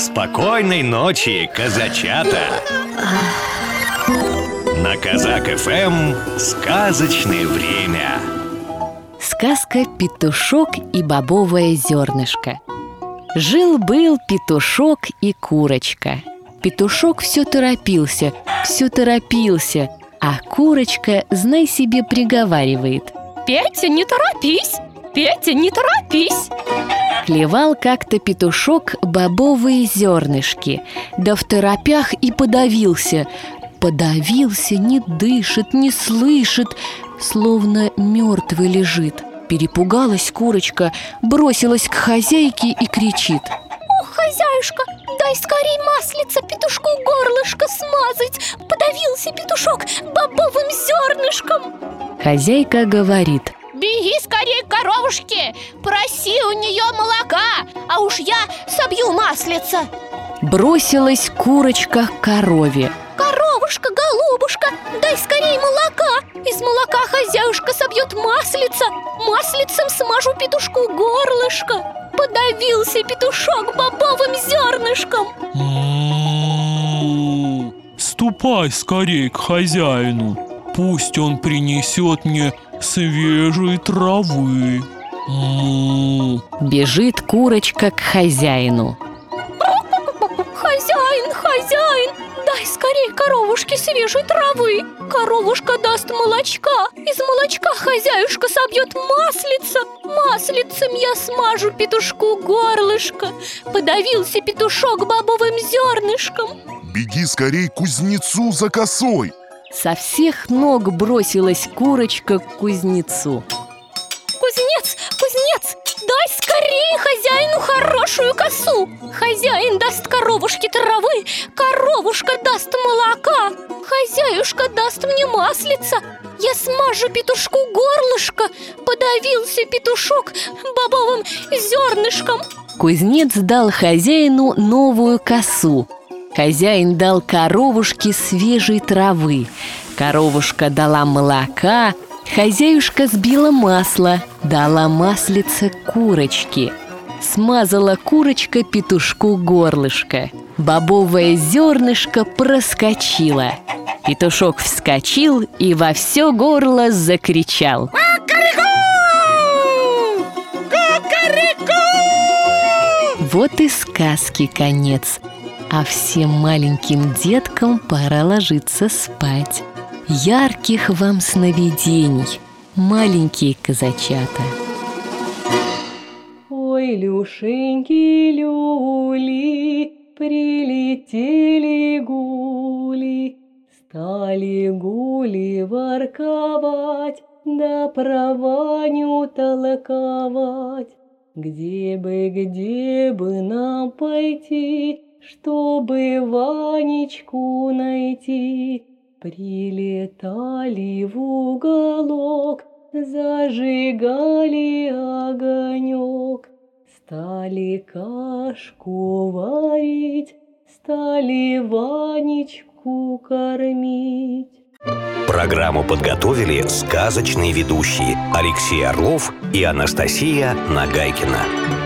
Спокойной ночи, казачата! На Казак ФМ сказочное время. Сказка «Петушок и бобовое зернышко». Жил-был петушок и курочка. Петушок все торопился, все торопился, а курочка, знай себе, приговаривает. Петя, не торопись! Петя, не торопись! Клевал как-то петушок бобовые зернышки, да в торопях и подавился. Подавился, не дышит, не слышит, словно мертвый лежит. Перепугалась курочка, бросилась к хозяйке и кричит. Ох, хозяюшка, дай скорей маслица петушку горлышко смазать Подавился петушок бобовым зернышком Хозяйка говорит Беги скорее к коровушке, проси у нее молока, а уж я собью маслица! Бросилась курочка к корове. Коровушка, голубушка, дай скорее молока! Из молока хозяюшка собьет маслица! Маслицем смажу петушку горлышко! Подавился петушок бобовым зернышком! М-м-м. Ступай скорей к хозяину Пусть он принесет мне свежей травы. М-м-м. Бежит курочка к хозяину. Хозяин, хозяин, дай скорее коровушке свежей травы. Коровушка даст молочка. Из молочка хозяюшка собьет маслица. Маслицем я смажу петушку горлышко. Подавился петушок бобовым зернышком. Беги скорей к кузнецу за косой Со всех ног бросилась курочка к кузнецу. Кузнец, кузнец, дай скорее хозяину хорошую косу. Хозяин даст коровушке травы, коровушка даст молока. Хозяюшка даст мне маслица. Я смажу петушку горлышко Подавился петушок бобовым зернышком. Кузнец дал хозяину новую косу Хозяин дал коровушке свежей травы. Коровушка дала молока. Хозяюшка сбила масло Дала маслице курочке Смазала курочка петушку горлышко. Бобовое зернышко проскочило. Петушок вскочил и во все горло закричал. Вот и сказки конец А всем маленьким деткам пора ложиться спать. Ярких вам сновидений, маленькие казачата. Ой, Люшеньки, люли, прилетели гули, Стали гули ворковать, да про Ваню толковать. Где бы, где бы нам пойти, чтобы Ванечку найти? Прилетали в уголок, зажигали огонек, Стали кашку варить, стали Ванечку кормить. Программу подготовили сказочные ведущие Алексей Орлов и Анастасия Нагайкина.